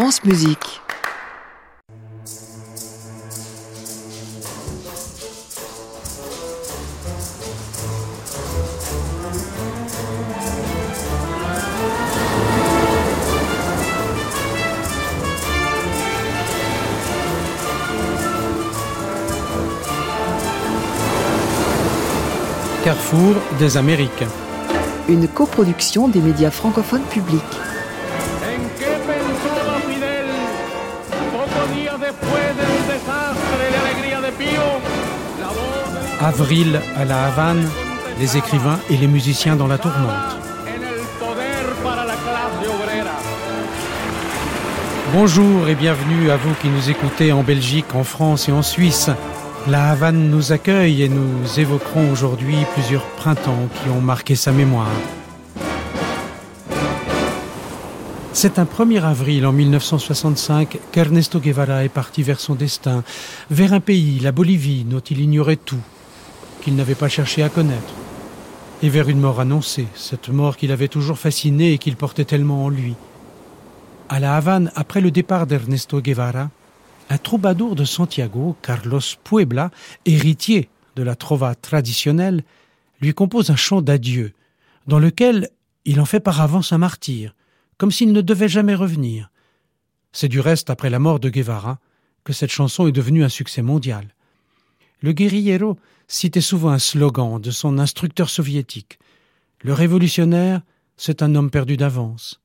France Musique. Carrefour des Amériques. Une coproduction des médias francophones publics. Avril à la Havane, les écrivains et les musiciens dans la tourmente. Bonjour et bienvenue à vous qui nous écoutez en Belgique, en France et en Suisse. La Havane nous accueille et nous évoquerons aujourd'hui plusieurs printemps qui ont marqué sa mémoire. C'est un 1er avril en 1965 qu'Ernesto Guevara est parti vers son destin, vers un pays, la Bolivie, dont il ignorait tout, qu'il n'avait pas cherché à connaître, et vers une mort annoncée, cette mort qu'il avait toujours fasciné et qu'il portait tellement en lui. À La Havane, après le départ d'Ernesto Guevara, un troubadour de Santiago, Carlos Puebla, héritier de la trova traditionnelle, lui compose un chant d'adieu, dans lequel il en fait par avance un martyr, comme s'il ne devait jamais revenir. C'est du reste après la mort de Guevara que cette chanson est devenue un succès mondial. Le guerriero citait souvent un slogan de son instructeur soviétique. Le révolutionnaire, c'est un homme perdu d'avance.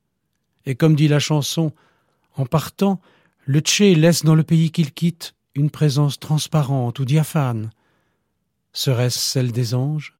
Et comme dit la chanson, en partant, le Tché laisse dans le pays qu'il quitte une présence transparente ou diaphane. Serait-ce celle des anges?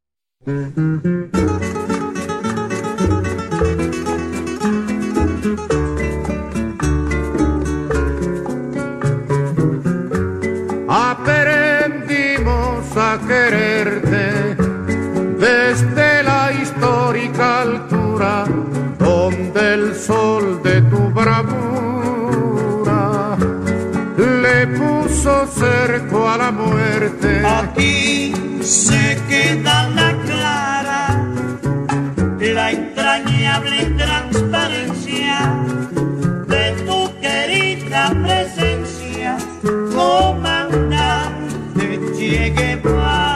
Puso cerco a la muerte. Aquí se queda la clara, la entrañable transparencia de tu querida presencia, comandante Che Guevara.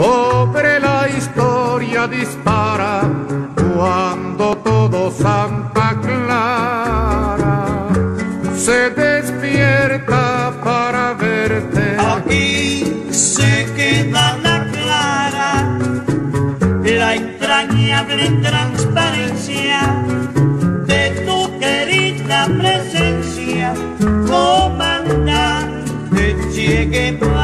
Sobre la historia dispara cuando todo Santa Clara se despierta para verte. Aquí se queda la clara, la entrañable transparencia de tu querida presencia, comandante Che Guevara.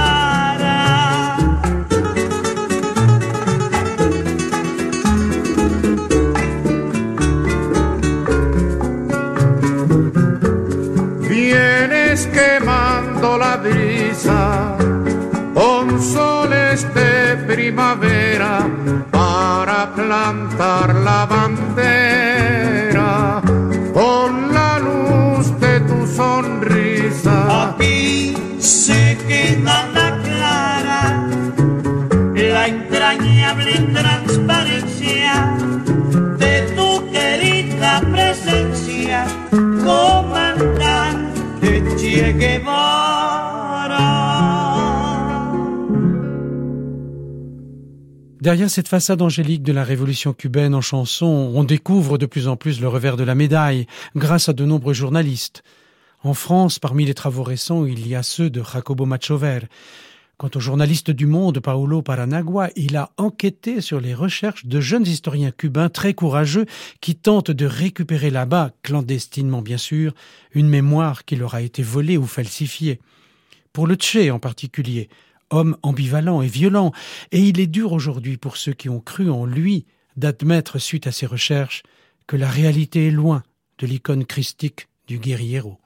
De primavera para plantar la bandera con la luz de tu sonrisa. Aquí se queda la clara, la entrañable Derrière cette façade angélique de la révolution cubaine en chanson, on découvre de plus en plus le revers de la médaille, grâce à de nombreux journalistes. En France, parmi les travaux récents, il y a ceux de Jacobo Machover. Quant au journaliste du Monde, Paulo Paranagua, il a enquêté sur les recherches de jeunes historiens cubains très courageux qui tentent de récupérer là-bas, clandestinement bien sûr, une mémoire qui leur a été volée ou falsifiée. Pour le Tché en particulier, homme ambivalent et violent, et il est dur aujourd'hui pour ceux qui ont cru en lui d'admettre, suite à ses recherches, que la réalité est loin de l'icône christique du guerriero.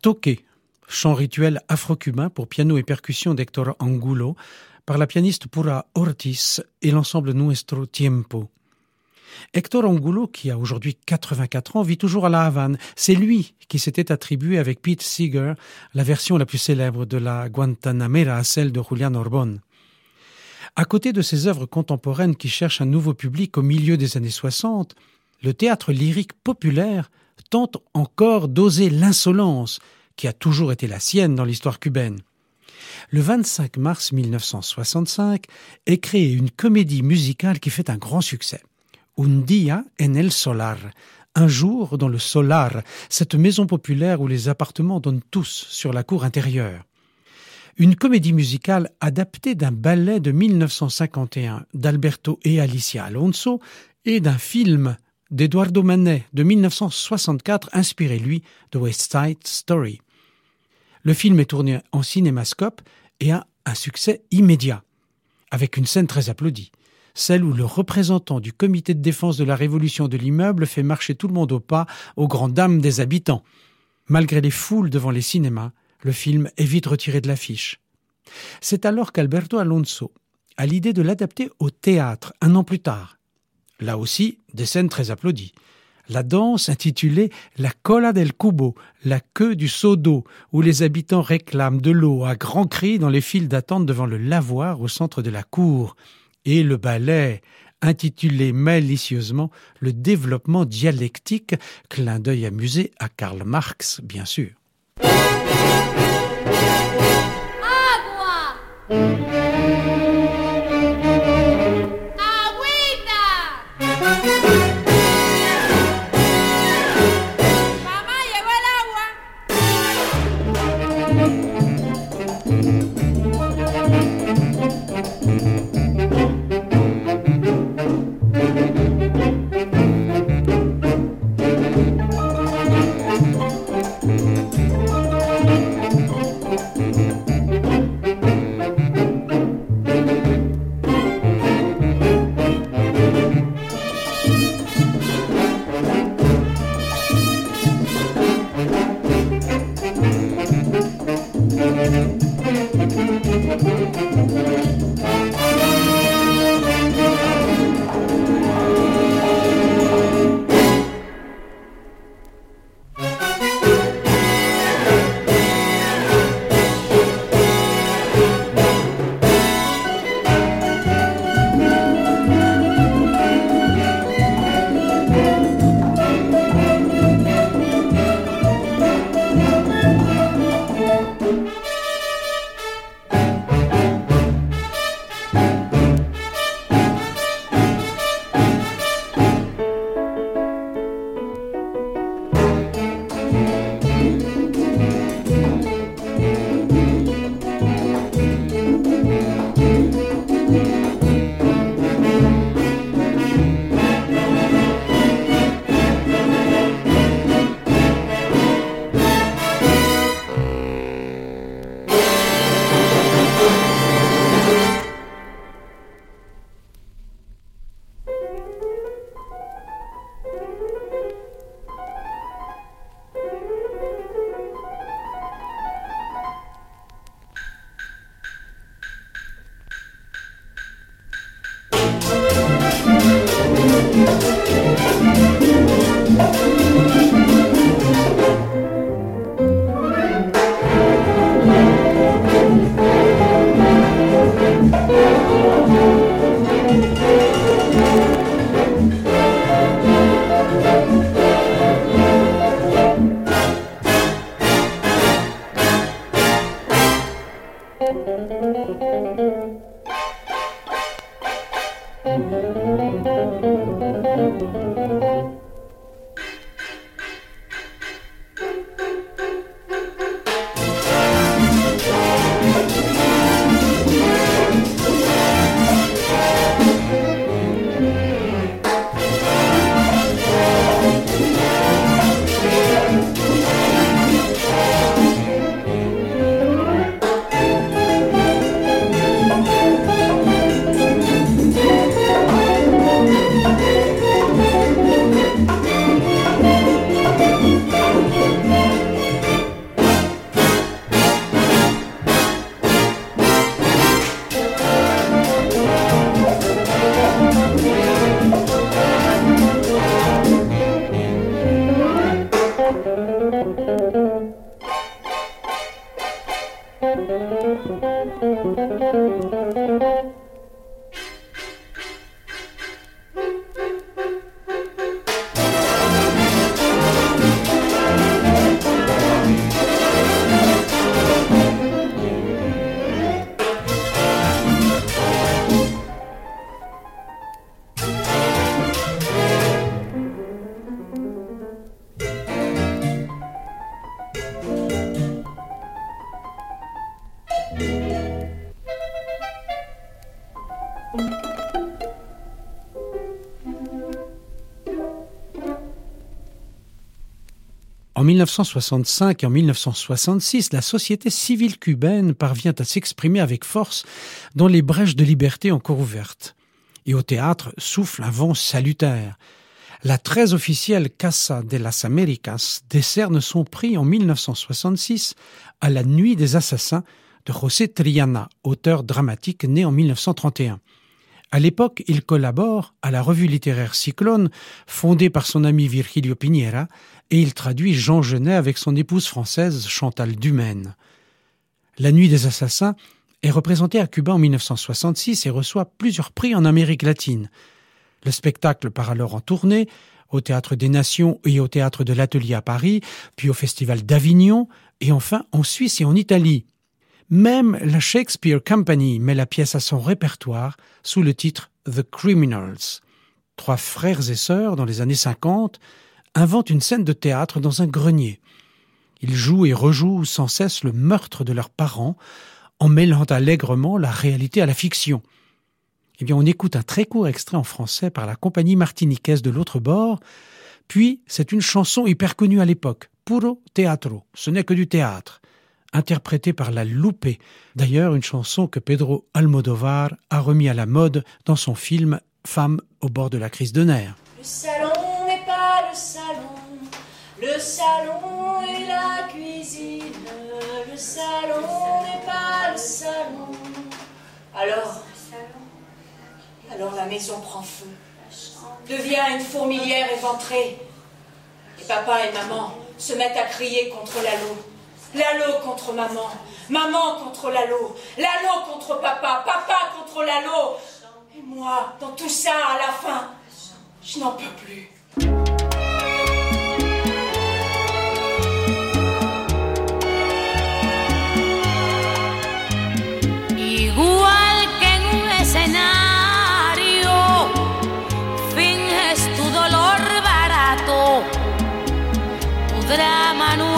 Toque, chant rituel afro-cubain pour piano et percussion d'Hector Angulo, par la pianiste Pura Ortiz et l'ensemble Nuestro Tiempo. Hector Angulo, qui a aujourd'hui 84 ans, vit toujours à La Havane. C'est lui qui s'était attribué avec Pete Seeger la version la plus célèbre de la Guantanamera, celle de Julian Orbon. À côté de ses œuvres contemporaines qui cherchent un nouveau public au milieu des années 60, le théâtre lyrique populaire tente encore d'oser l'insolence qui a toujours été la sienne dans l'histoire cubaine. Le 25 mars 1965 est créée une comédie musicale qui fait un grand succès. Un día en el solar. Un jour dans le solar, cette maison populaire où les appartements donnent tous sur la cour intérieure. Une comédie musicale adaptée d'un ballet de 1951 d'Alberto et Alicia Alonso et d'un film d'Eduardo Manet de 1964 inspiré lui de West Side Story. Le film est tourné en cinémascope et a un succès immédiat, avec une scène très applaudie celle où le représentant du comité de défense de la révolution de l'immeuble fait marcher tout le monde au pas aux grandes dames des habitants. Malgré les foules devant les cinémas, le film est vite retiré de l'affiche. C'est alors qu'Alberto Alonso a l'idée de l'adapter au théâtre un an plus tard. Là aussi, des scènes très applaudies. La danse intitulée La cola del cubo, la queue du seau d'eau, où les habitants réclament de l'eau à grands cris dans les files d'attente devant le lavoir au centre de la cour et le ballet intitulé malicieusement Le développement dialectique, clin d'œil amusé à Karl Marx, bien sûr. 1965 et en 1966, la société civile cubaine parvient à s'exprimer avec force dans les brèches de liberté encore ouvertes. Et au théâtre souffle un vent salutaire. La très officielle Casa de las Américas décerne son prix en 1966 à la Nuit des Assassins de José Triana, auteur dramatique né en 1931. À l'époque, il collabore à la revue littéraire Cyclone, fondée par son ami Virgilio Piñera, et il traduit Jean Genet avec son épouse française Chantal Dumaine. La Nuit des Assassins est représentée à Cuba en 1966 et reçoit plusieurs prix en Amérique latine. Le spectacle part alors en tournée, au Théâtre des Nations et au Théâtre de l'Atelier à Paris, puis au Festival d'Avignon, et enfin en Suisse et en Italie. Même la Shakespeare Company met la pièce à son répertoire sous le titre The Criminals. Trois frères et sœurs, dans les années 50, inventent une scène de théâtre dans un grenier. Ils jouent et rejouent sans cesse le meurtre de leurs parents, en mêlant allègrement la réalité à la fiction. Eh bien, on écoute un très court extrait en français par la compagnie martiniquaise de l'autre bord, puis c'est une chanson hyper connue à l'époque, Puro Teatro, ce n'est que du théâtre interprétée par la Loupé, d'ailleurs une chanson que Pedro Almodovar a remis à la mode dans son film Femme au bord de la crise de nerfs. Le salon est la cuisine, le salon n'est pas le salon. Alors, alors la maison prend feu, devient une fourmilière éventrée, et papa et maman se mettent à crier contre la l'eau. Lalo contre maman, maman contre Lalo, Lalo contre papa, papa contre Lalo. Et moi, dans tout ça, à la fin, je n'en peux plus.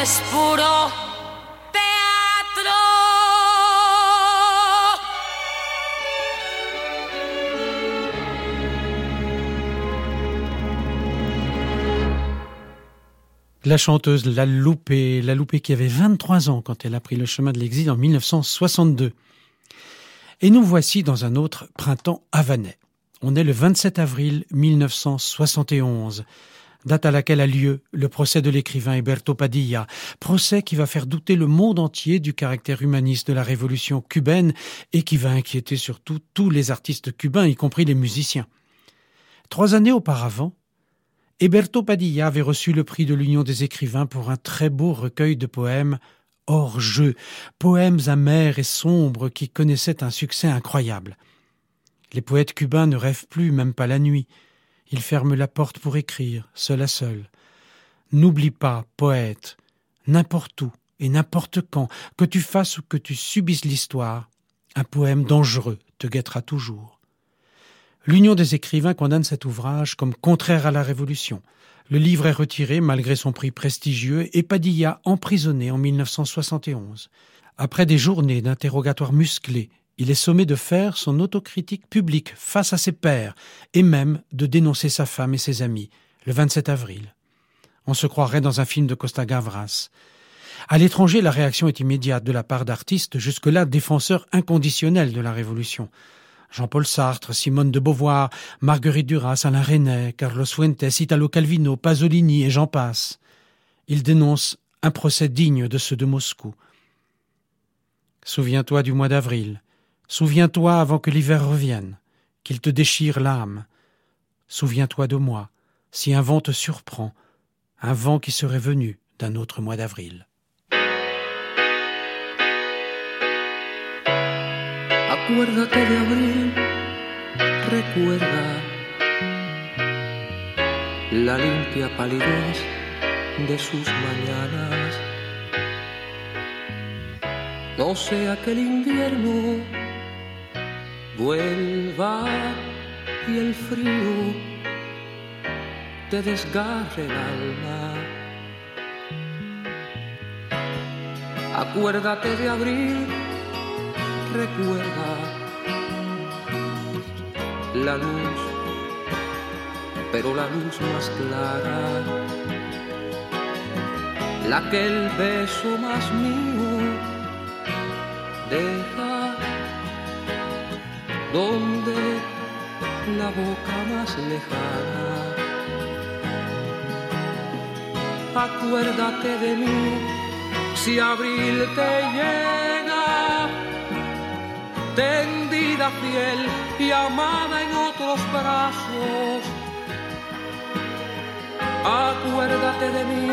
es puro teatro. La chanteuse La Loupé, La Loupé qui avait 23 ans quand elle a pris le chemin de l'exil en 1962. Et nous voici dans un autre printemps havanais. On est le 27 avril 1971 date à laquelle a lieu le procès de l'écrivain Eberto Padilla, procès qui va faire douter le monde entier du caractère humaniste de la révolution cubaine et qui va inquiéter surtout tous les artistes cubains, y compris les musiciens. Trois années auparavant, Eberto Padilla avait reçu le prix de l'Union des écrivains pour un très beau recueil de poèmes hors jeu, poèmes amers et sombres qui connaissaient un succès incroyable. Les poètes cubains ne rêvent plus, même pas la nuit. Il ferme la porte pour écrire, seul à seul. N'oublie pas, poète, n'importe où et n'importe quand, que tu fasses ou que tu subisses l'histoire, un poème dangereux te guettera toujours. L'Union des écrivains condamne cet ouvrage comme contraire à la Révolution. Le livre est retiré malgré son prix prestigieux et Padilla emprisonné en 1971. Après des journées d'interrogatoires musclés il est sommé de faire son autocritique publique face à ses pairs et même de dénoncer sa femme et ses amis, le 27 avril. On se croirait dans un film de Costa Gavras. À l'étranger, la réaction est immédiate de la part d'artistes jusque-là défenseurs inconditionnels de la Révolution. Jean-Paul Sartre, Simone de Beauvoir, Marguerite Duras, Alain Resnais, Carlos Fuentes, Italo Calvino, Pasolini et j'en passe. Ils dénoncent un procès digne de ceux de Moscou. Souviens-toi du mois d'avril. Souviens-toi avant que l'hiver revienne, qu'il te déchire l'âme. Souviens-toi de moi, si un vent te surprend, un vent qui serait venu d'un autre mois d'avril. Acuérdate de recuerda la limpia de sus mañanas. No sea vuelva y el frío te desgarre el alma. Acuérdate de abril, recuerda la luz, pero la luz más clara, la que el beso más mío deja donde la boca más lejana. Acuérdate de mí si abril te llega, tendida fiel y amada en otros brazos. Acuérdate de mí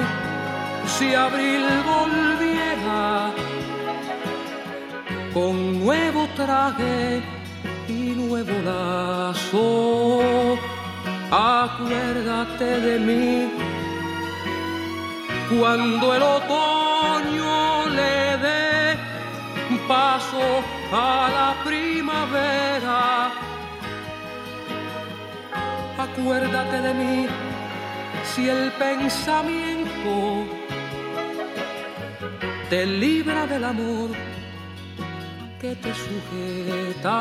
si abril volviera con nuevo traje nuevo lazo. Acuérdate de mí cuando el otoño le dé paso a la primavera. Acuérdate de mí si el pensamiento te libra del amor que te sujeta.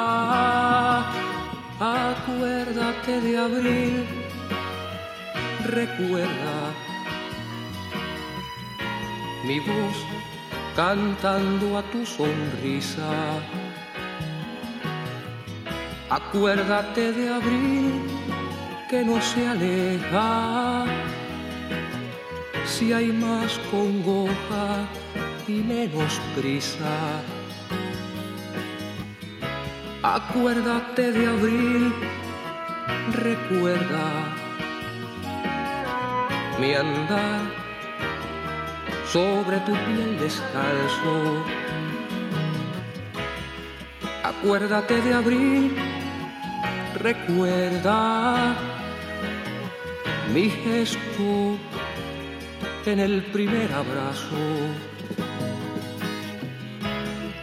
Acuérdate de abril, recuerda mi voz cantando a tu sonrisa. Acuérdate de abril que no se aleja. Si hay más congoja y menos prisa Acuérdate de abril, recuerda mi andar sobre tu piel descalzo. Acuérdate de abril, recuerda mi gesto en el primer abrazo.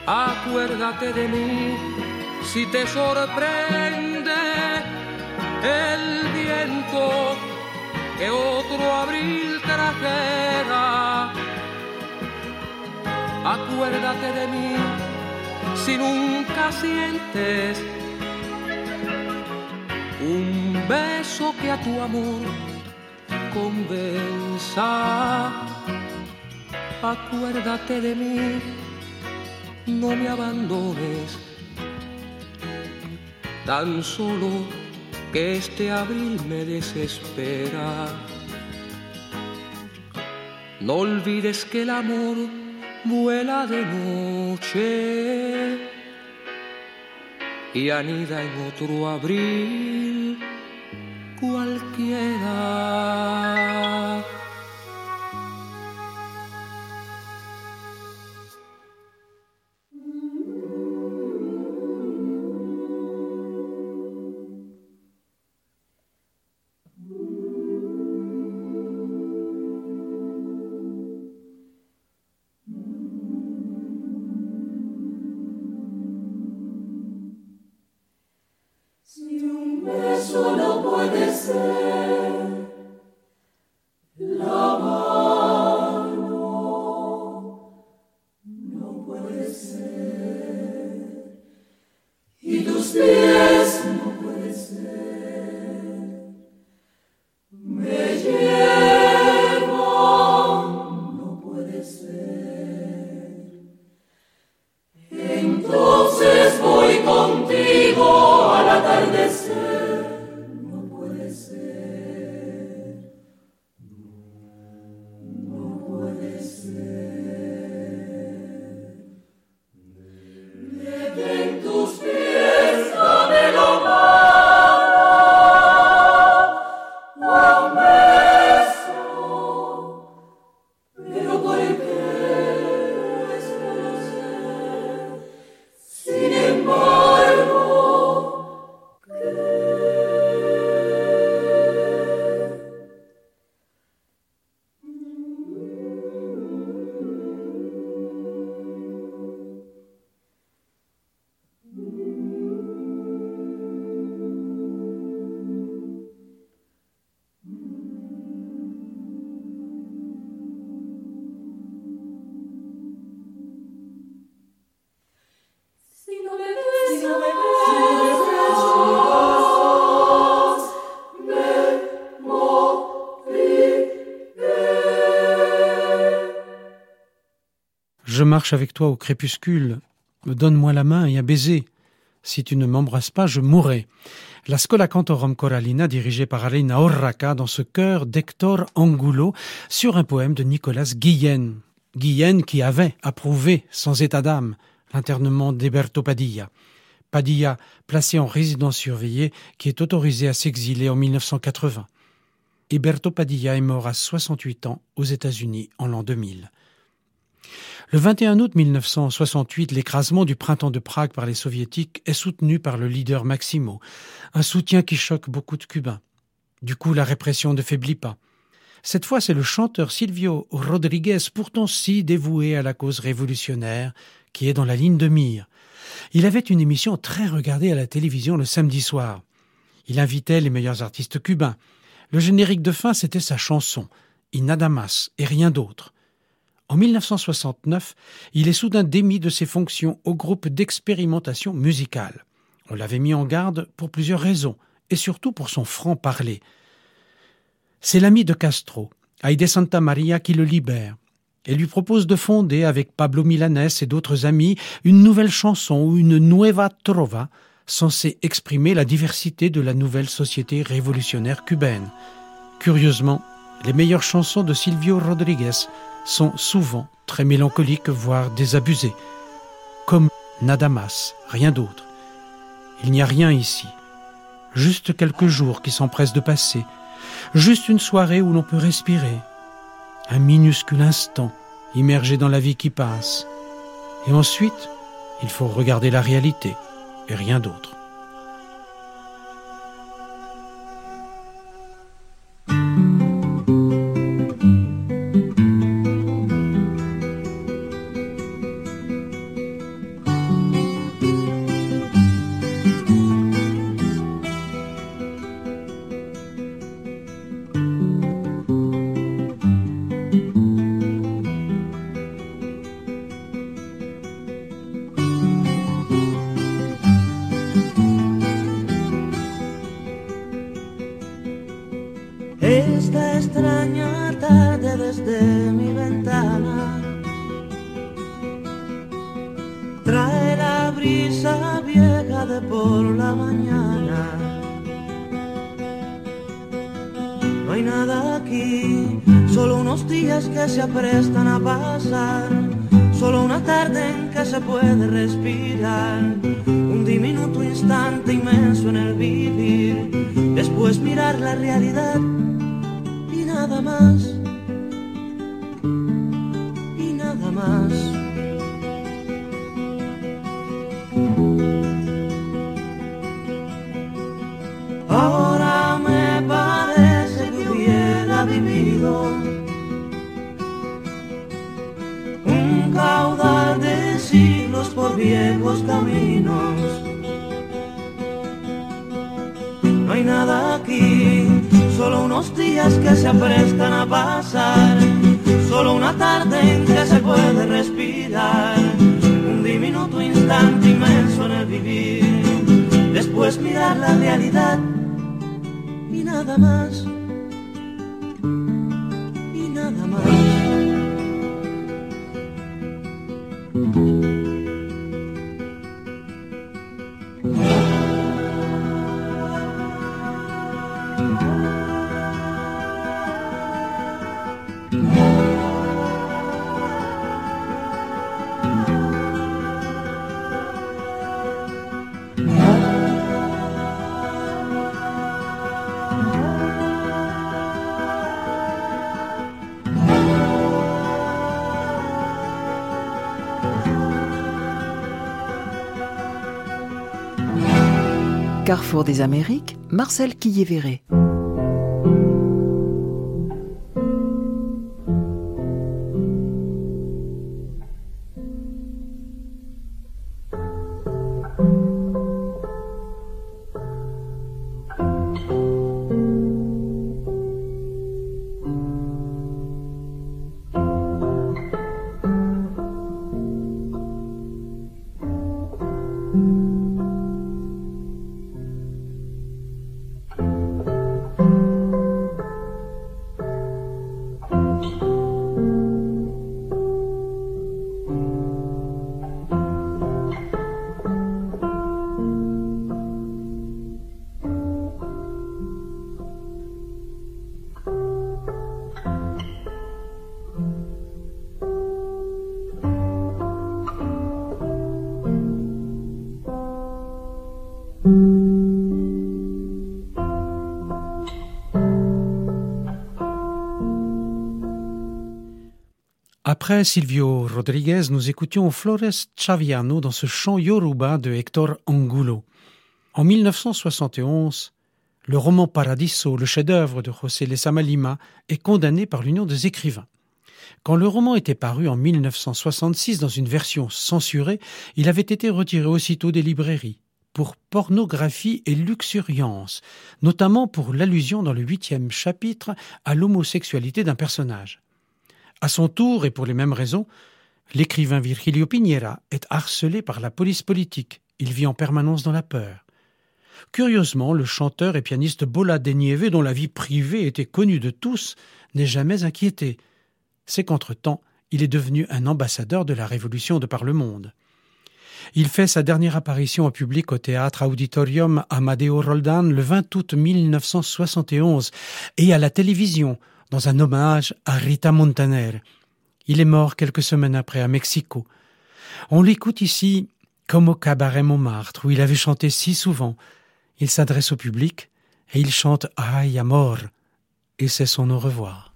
Acuérdate de mí si te sorprende el viento que otro abril trajera. Acuérdate de mí si nunca sientes un beso que a tu amor convenza. Acuérdate de mí, no me abandones tan solo que este abril me desespera. No olvides que el amor vuela de noche y anida en otro abril cualquiera. Avec toi au crépuscule. Donne-moi la main et un baiser. Si tu ne m'embrasses pas, je mourrai. La Scola Cantorum Coralina, dirigée par Alina Orraca, dans ce chœur d'Hector Angulo, sur un poème de Nicolas Guillen. Guillen qui avait approuvé, sans état d'âme, l'internement d'Eberto Padilla. Padilla, placé en résidence surveillée, qui est autorisé à s'exiler en 1980. Eberto Padilla est mort à 68 ans aux États-Unis en l'an 2000. Le 21 août 1968, l'écrasement du printemps de Prague par les soviétiques est soutenu par le leader Maximo, un soutien qui choque beaucoup de Cubains. Du coup, la répression ne faiblit pas. Cette fois, c'est le chanteur Silvio Rodriguez, pourtant si dévoué à la cause révolutionnaire, qui est dans la ligne de mire. Il avait une émission très regardée à la télévision le samedi soir. Il invitait les meilleurs artistes cubains. Le générique de fin, c'était sa chanson, Inadamas, et rien d'autre. En 1969, il est soudain démis de ses fonctions au groupe d'expérimentation musicale. On l'avait mis en garde pour plusieurs raisons, et surtout pour son franc-parler. C'est l'ami de Castro, Aide Santa Maria, qui le libère et lui propose de fonder avec Pablo Milanes et d'autres amis une nouvelle chanson ou une nueva trova censée exprimer la diversité de la nouvelle société révolutionnaire cubaine. Curieusement, les meilleures chansons de Silvio Rodriguez sont souvent très mélancoliques, voire désabusées, comme Nadamas, rien d'autre. Il n'y a rien ici, juste quelques jours qui s'empressent de passer, juste une soirée où l'on peut respirer, un minuscule instant immergé dans la vie qui passe, et ensuite il faut regarder la réalité et rien d'autre. Viejos caminos. No hay nada aquí, solo unos días que se aprestan a pasar, solo una tarde en que se puede respirar, un diminuto instante inmenso en el vivir, después mirar la realidad y nada más, Carrefour des Amériques, Marcel Quillévéré. Après Silvio Rodriguez, nous écoutions Flores Chaviano dans ce chant yoruba de Hector Angulo. En 1971, le roman Paradiso, le chef-d'œuvre de José Lezama Lima, est condamné par l'Union des écrivains. Quand le roman était paru en 1966 dans une version censurée, il avait été retiré aussitôt des librairies pour pornographie et luxuriance, notamment pour l'allusion dans le huitième chapitre à l'homosexualité d'un personnage. À son tour, et pour les mêmes raisons, l'écrivain Virgilio Piñera est harcelé par la police politique. Il vit en permanence dans la peur. Curieusement, le chanteur et pianiste Bola de Nieve, dont la vie privée était connue de tous, n'est jamais inquiété. C'est qu'entre-temps, il est devenu un ambassadeur de la révolution de par le monde. Il fait sa dernière apparition en public au théâtre Auditorium Amadeo Roldan le 20 août 1971 et à la télévision dans un hommage à Rita Montaner. Il est mort quelques semaines après à Mexico. On l'écoute ici comme au cabaret Montmartre où il avait chanté si souvent. Il s'adresse au public et il chante Ay amor et c'est son au revoir.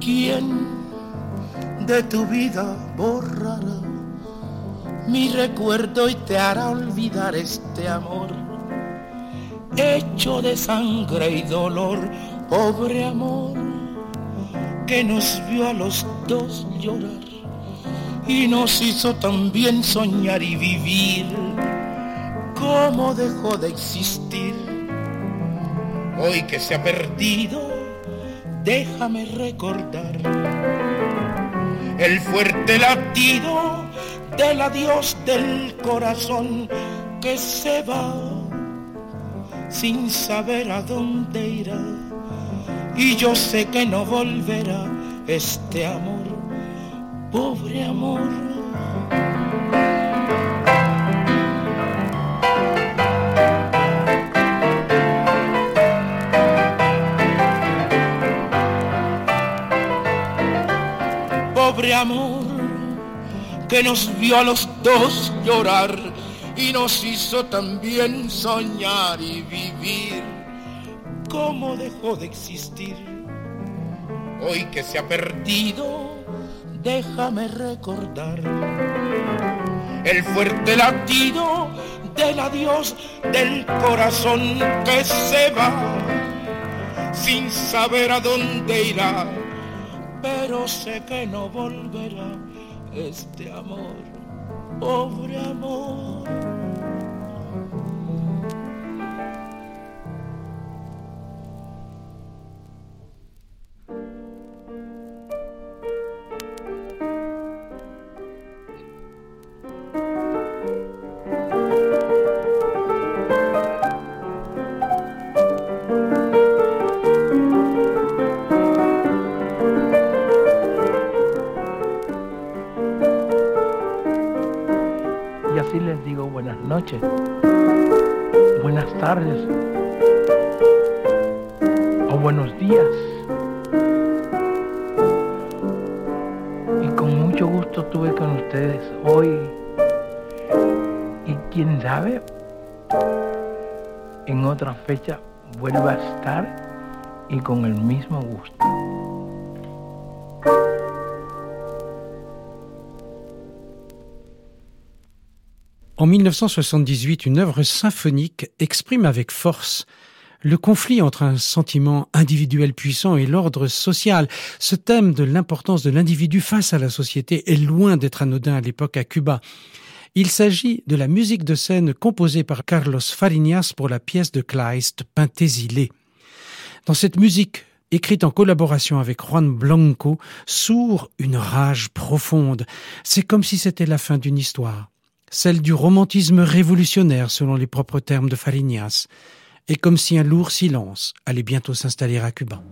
¿Quién de tu vida borrará mi recuerdo y te hará olvidar este amor hecho de sangre y dolor, pobre amor que nos vio a los dos llorar y nos hizo también soñar y vivir como dejó de existir. Hoy que se ha perdido, déjame recordar el fuerte latido del adiós del corazón que se va sin saber a dónde irá y yo sé que no volverá este amor, pobre amor. Pobre amor que nos vio a los dos llorar y nos hizo también soñar y vivir. ¿Cómo dejó de existir? Hoy que se ha perdido, déjame recordar el fuerte latido del adiós del corazón que se va sin saber a dónde irá, pero sé que no volverá este amor, pobre amor. Buenas tardes o buenos días. Y con mucho gusto estuve con ustedes hoy. Y quién sabe, en otra fecha vuelva a estar y con el mismo gusto. En 1978, une œuvre symphonique exprime avec force le conflit entre un sentiment individuel puissant et l'ordre social. Ce thème de l'importance de l'individu face à la société est loin d'être anodin à l'époque à Cuba. Il s'agit de la musique de scène composée par Carlos Fariñas pour la pièce de Kleist Pentésilé. Dans cette musique, écrite en collaboration avec Juan Blanco, sourd une rage profonde. C'est comme si c'était la fin d'une histoire celle du romantisme révolutionnaire selon les propres termes de Fariñas, et comme si un lourd silence allait bientôt s'installer à Cuba.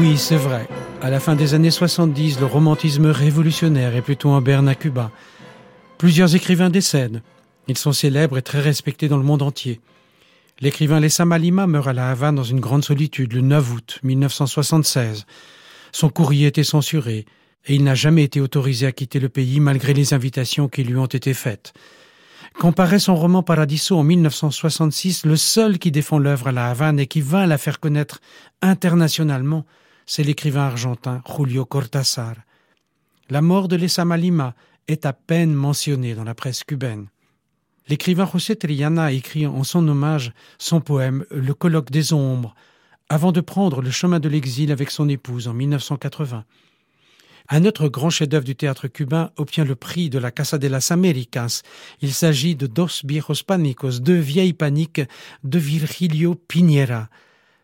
Oui, c'est vrai. À la fin des années 70, le romantisme révolutionnaire est plutôt en berne à Cuba. Plusieurs écrivains décèdent. Ils sont célèbres et très respectés dans le monde entier. L'écrivain Lessa Malima meurt à La Havane dans une grande solitude le 9 août 1976. Son courrier était censuré et il n'a jamais été autorisé à quitter le pays malgré les invitations qui lui ont été faites. Comparé son roman Paradiso en 1966, le seul qui défend l'œuvre à La Havane et qui vint la faire connaître internationalement, c'est l'écrivain argentin Julio Cortázar. La mort de Lessa Malima est à peine mentionnée dans la presse cubaine. L'écrivain José Triana écrit en son hommage son poème Le colloque des ombres, avant de prendre le chemin de l'exil avec son épouse en 1980. Un autre grand chef-d'œuvre du théâtre cubain obtient le prix de la Casa de las Américas. Il s'agit de Dos viejos pánicos, deux vieilles paniques de Virgilio Piñera.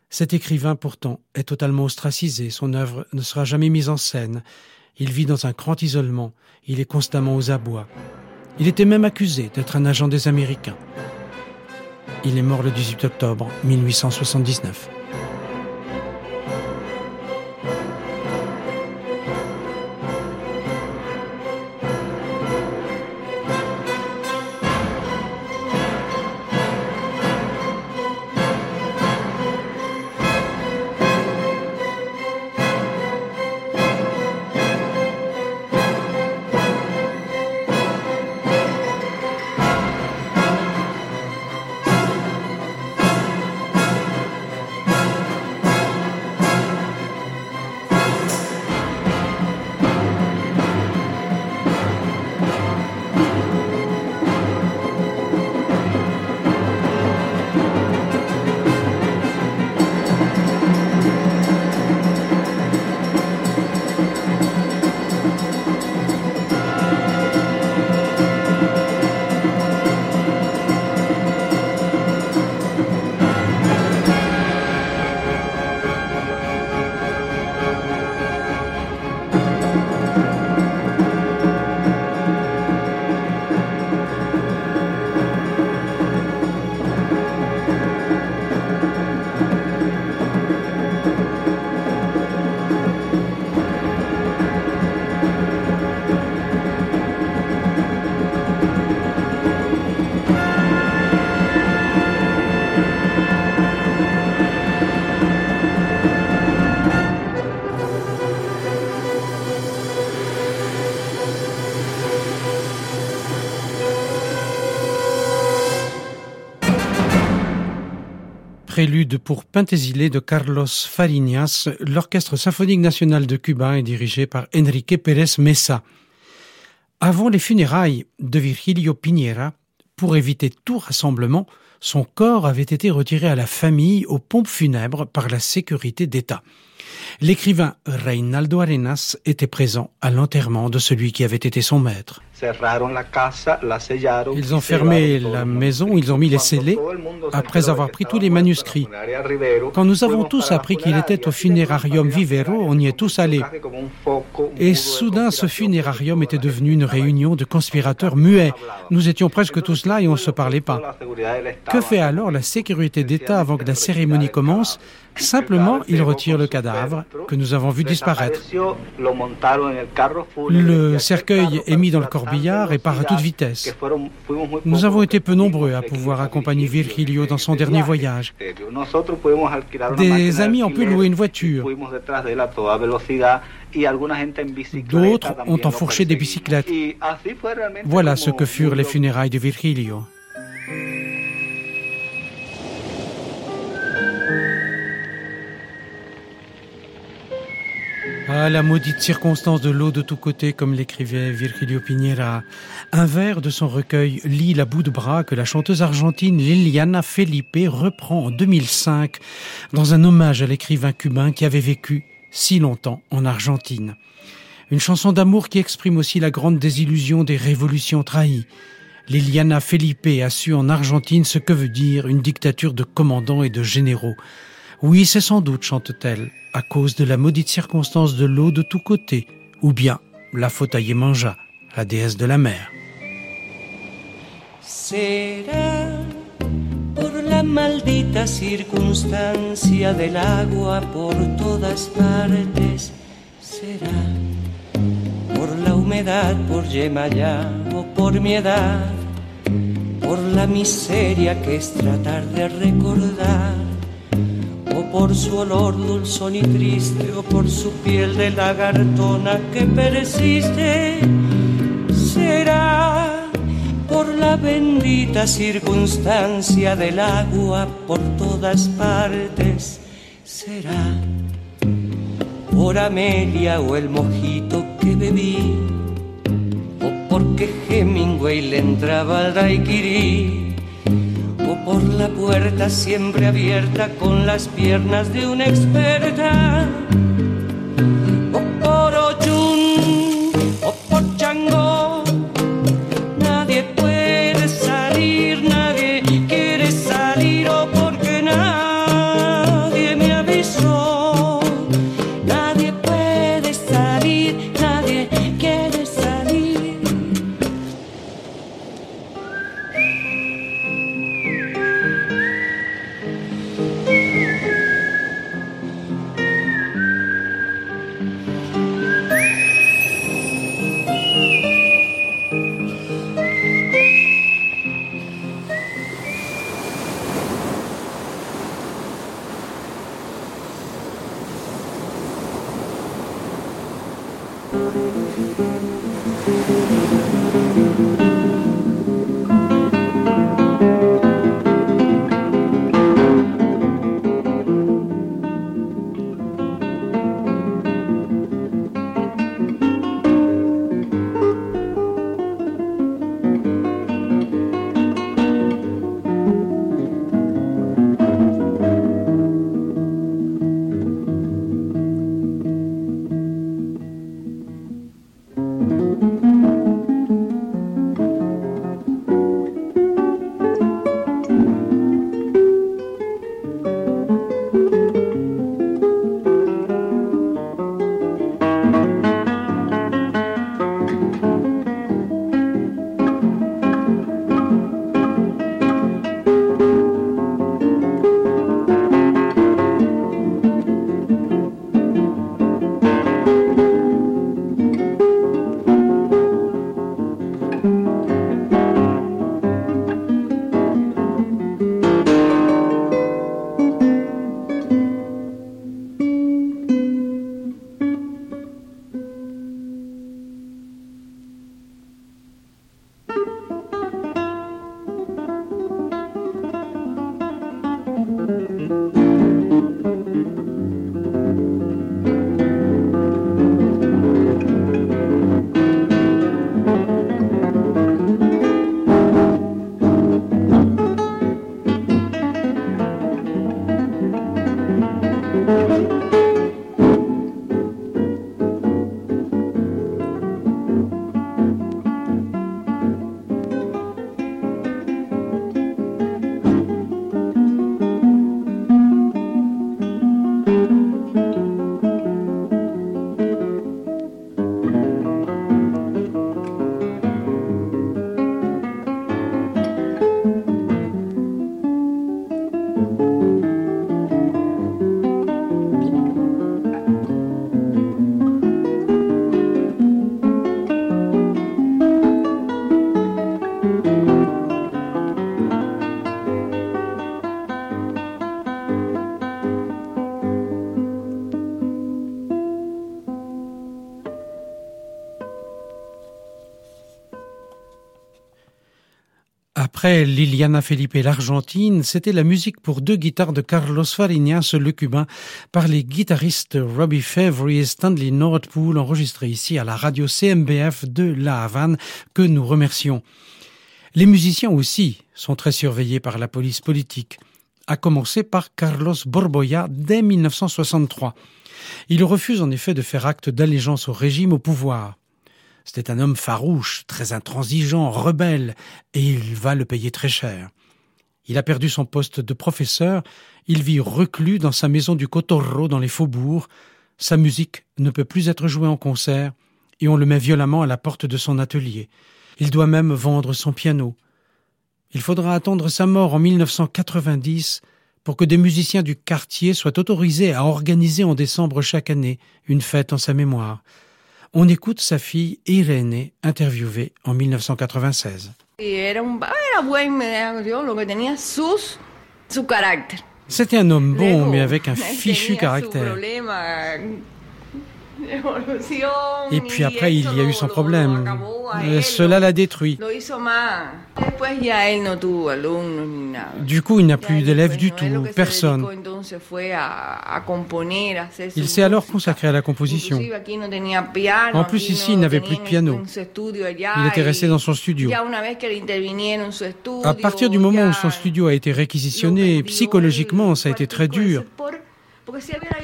Cet écrivain, pourtant, est totalement ostracisé. Son œuvre ne sera jamais mise en scène. Il vit dans un grand isolement. Il est constamment aux abois. Il était même accusé d'être un agent des Américains. Il est mort le 18 octobre 1879. Prélude pour Pentesile de Carlos Fariñas, l'Orchestre symphonique national de Cuba est dirigé par Enrique Pérez Mesa. Avant les funérailles de Virgilio Piñera, pour éviter tout rassemblement, son corps avait été retiré à la famille aux pompes funèbres par la sécurité d'État. L'écrivain Reinaldo Arenas était présent à l'enterrement de celui qui avait été son maître. Ils ont fermé la maison, ils ont mis les scellés, après avoir pris tous les manuscrits. Quand nous avons tous appris qu'il était au funérarium Vivero, on y est tous allés. Et soudain, ce funérarium était devenu une réunion de conspirateurs muets. Nous étions presque tous là et on ne se parlait pas. Que fait alors la sécurité d'État avant que la cérémonie commence? Simplement, il retire le cadavre que nous avons vu disparaître. Le cercueil est mis dans le corbillard et part à toute vitesse. Nous avons été peu nombreux à pouvoir accompagner Virgilio dans son dernier voyage. Des amis ont pu louer une voiture. D'autres ont enfourché des bicyclettes. Voilà ce que furent les funérailles de Virgilio. Ah, la maudite circonstance de l'eau de tous côtés, comme l'écrivait Virgilio Piñera. Un vers de son recueil lit la bout de bras que la chanteuse argentine Liliana Felipe reprend en 2005 dans un hommage à l'écrivain cubain qui avait vécu si longtemps en Argentine. Une chanson d'amour qui exprime aussi la grande désillusion des révolutions trahies. Liliana Felipe a su en Argentine ce que veut dire une dictature de commandants et de généraux. Oui, c'est sans doute, chante-t-elle, à cause de la maudite circonstance de l'eau de tous côtés, ou bien la faute à Yemanja, la déesse de la mer. Será por la maldita circunstancia del agua por todas partes será por la humedad, por Yemayá o por mi edad, por la miseria que es tratar de recordar, por su olor dulzón y triste, o por su piel de lagartona que persiste, será por la bendita circunstancia del agua por todas partes, será por Amelia o el mojito que bebí, o porque Hemingway le entraba al daiquiri, o por la puerta siempre abierta con las piernas de una experta Après Liliana Felipe l'Argentine, c'était la musique pour deux guitares de Carlos Fariñas, le cubain, par les guitaristes Robbie Favre et Stanley Nordpool, enregistrés ici à la radio CMBF de La Havane, que nous remercions. Les musiciens aussi sont très surveillés par la police politique, à commencer par Carlos Borboya dès 1963. Il refuse en effet de faire acte d'allégeance au régime au pouvoir. C'était un homme farouche, très intransigeant, rebelle, et il va le payer très cher. Il a perdu son poste de professeur, il vit reclus dans sa maison du Cotorro dans les faubourgs, sa musique ne peut plus être jouée en concert, et on le met violemment à la porte de son atelier. Il doit même vendre son piano. Il faudra attendre sa mort en 1990 pour que des musiciens du quartier soient autorisés à organiser en décembre chaque année une fête en sa mémoire. On écoute sa fille Irene, interviewée en 1996. C'était un homme bon, mais avec un fichu caractère. Et puis après, il y a eu son problème. cela l'a détruit. Du coup, il n'a plus d'élèves du tout, personne. Il s'est alors consacré à la composition. En plus, ici, il n'avait plus de piano. Il était resté dans son studio. À partir du moment où son studio a été réquisitionné, psychologiquement, ça a été très dur.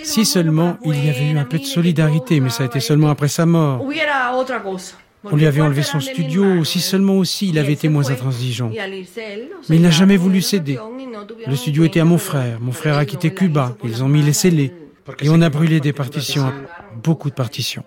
Si seulement il y avait eu un peu de solidarité, mais ça a été seulement après sa mort. On lui avait enlevé son studio, si seulement aussi il avait été moins intransigeant. Mais il n'a jamais voulu céder. Le studio était à mon frère. Mon frère a quitté Cuba. Ils ont mis les scellés. Et on a brûlé des partitions, beaucoup de partitions.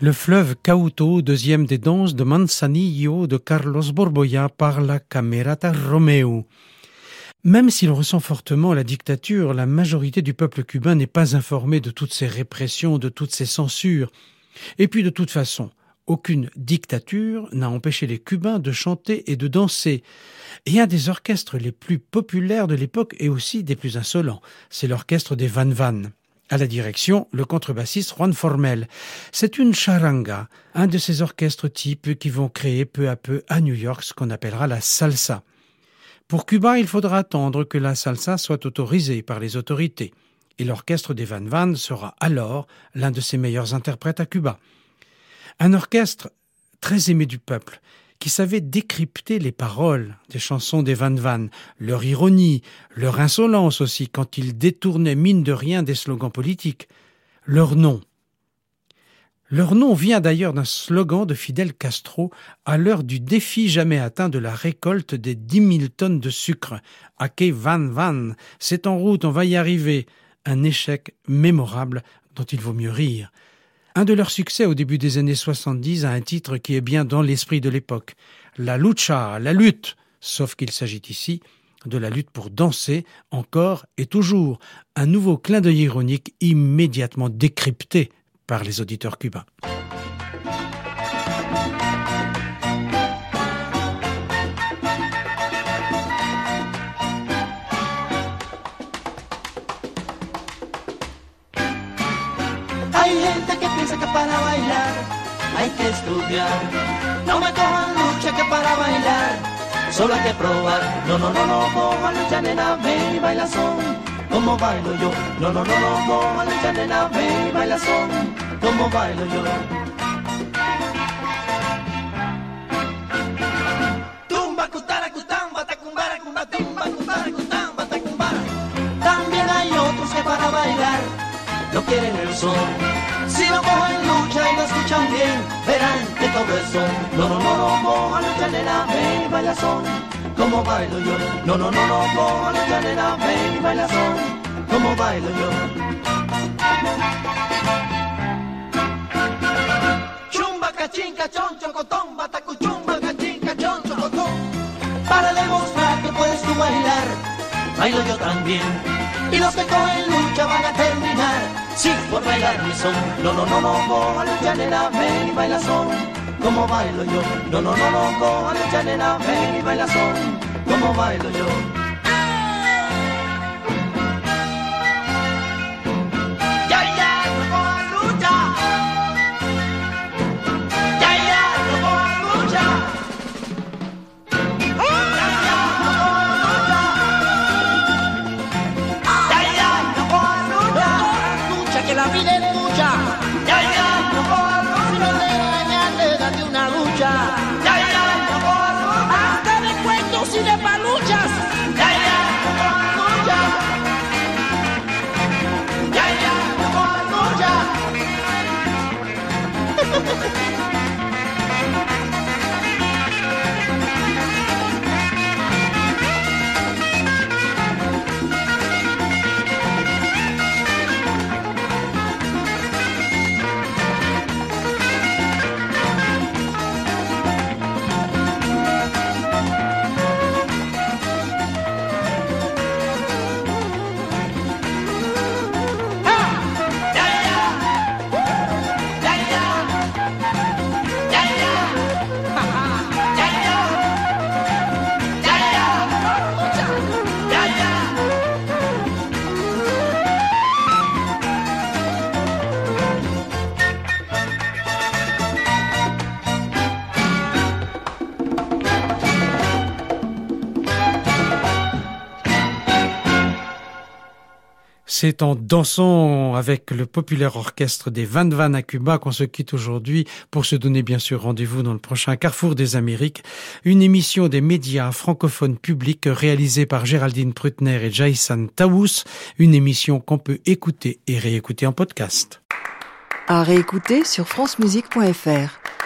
Le fleuve Cauto, deuxième des danses de Manzanillo de Carlos Borboya par la Camerata Romeo. Même s'il ressent fortement la dictature, la majorité du peuple cubain n'est pas informée de toutes ces répressions, de toutes ces censures. Et puis de toute façon, aucune dictature n'a empêché les Cubains de chanter et de danser. Et un des orchestres les plus populaires de l'époque et aussi des plus insolents, c'est l'orchestre des Van Van. À la direction, le contrebassiste Juan Formel. C'est une charanga, un de ces orchestres types qui vont créer peu à peu à New York ce qu'on appellera la salsa. Pour Cuba, il faudra attendre que la salsa soit autorisée par les autorités. Et l'orchestre des Van Van sera alors l'un de ses meilleurs interprètes à Cuba. Un orchestre très aimé du peuple, qui savait décrypter les paroles des chansons des Van Van, leur ironie, leur insolence aussi quand ils détournaient mine de rien des slogans politiques, leur nom. Leur nom vient d'ailleurs d'un slogan de Fidel Castro à l'heure du défi jamais atteint de la récolte des dix mille tonnes de sucre. Ake Van Van, c'est en route, on va y arriver. Un échec mémorable dont il vaut mieux rire. Un de leurs succès au début des années 70 a un titre qui est bien dans l'esprit de l'époque. La lucha, la lutte. Sauf qu'il s'agit ici de la lutte pour danser, encore et toujours. Un nouveau clin d'œil ironique immédiatement décrypté par les auditeurs cubains. Estudiar. No me cojan lucha que para bailar solo hay que probar. No, no, no, no, cojan lucha nena, ven y baila son. Como bailo yo, no, no, no, no, cojan lucha nena, ven y baila son. Como bailo yo. Tumba, cutara, cutamba, tacumbara, cumba, tumba, cutara, cutamba, tacumbara. También hay otros que para bailar no quieren el son si lo cogen lucha y lo escuchan bien, verán que todo es son. No, no, no, no, cojan lucha nena, ven y baila son. Como bailo yo. No, no, no, no, cojan lucha nena, ven y baila son. Como bailo yo. Chumba, cachín, cachón, chocotón, batacuchumba, cachín, cachón, chocotón. Para demostrar que puedes tú bailar, bailo yo también. Y los que cogen lucha van a terminar por bailar mi son. No, no, no, no, coja lucha nena, ven y baila son. Como bailo yo. No, no, no, no, coja lucha nena, ven y baila son. Como bailo yo. C'est en dansant avec le populaire orchestre des Van Van à Cuba qu'on se quitte aujourd'hui pour se donner bien sûr rendez-vous dans le prochain Carrefour des Amériques, une émission des médias francophones publics réalisée par Géraldine Prutner et Jason Taous, une émission qu'on peut écouter et réécouter en podcast. À réécouter sur francemusique.fr.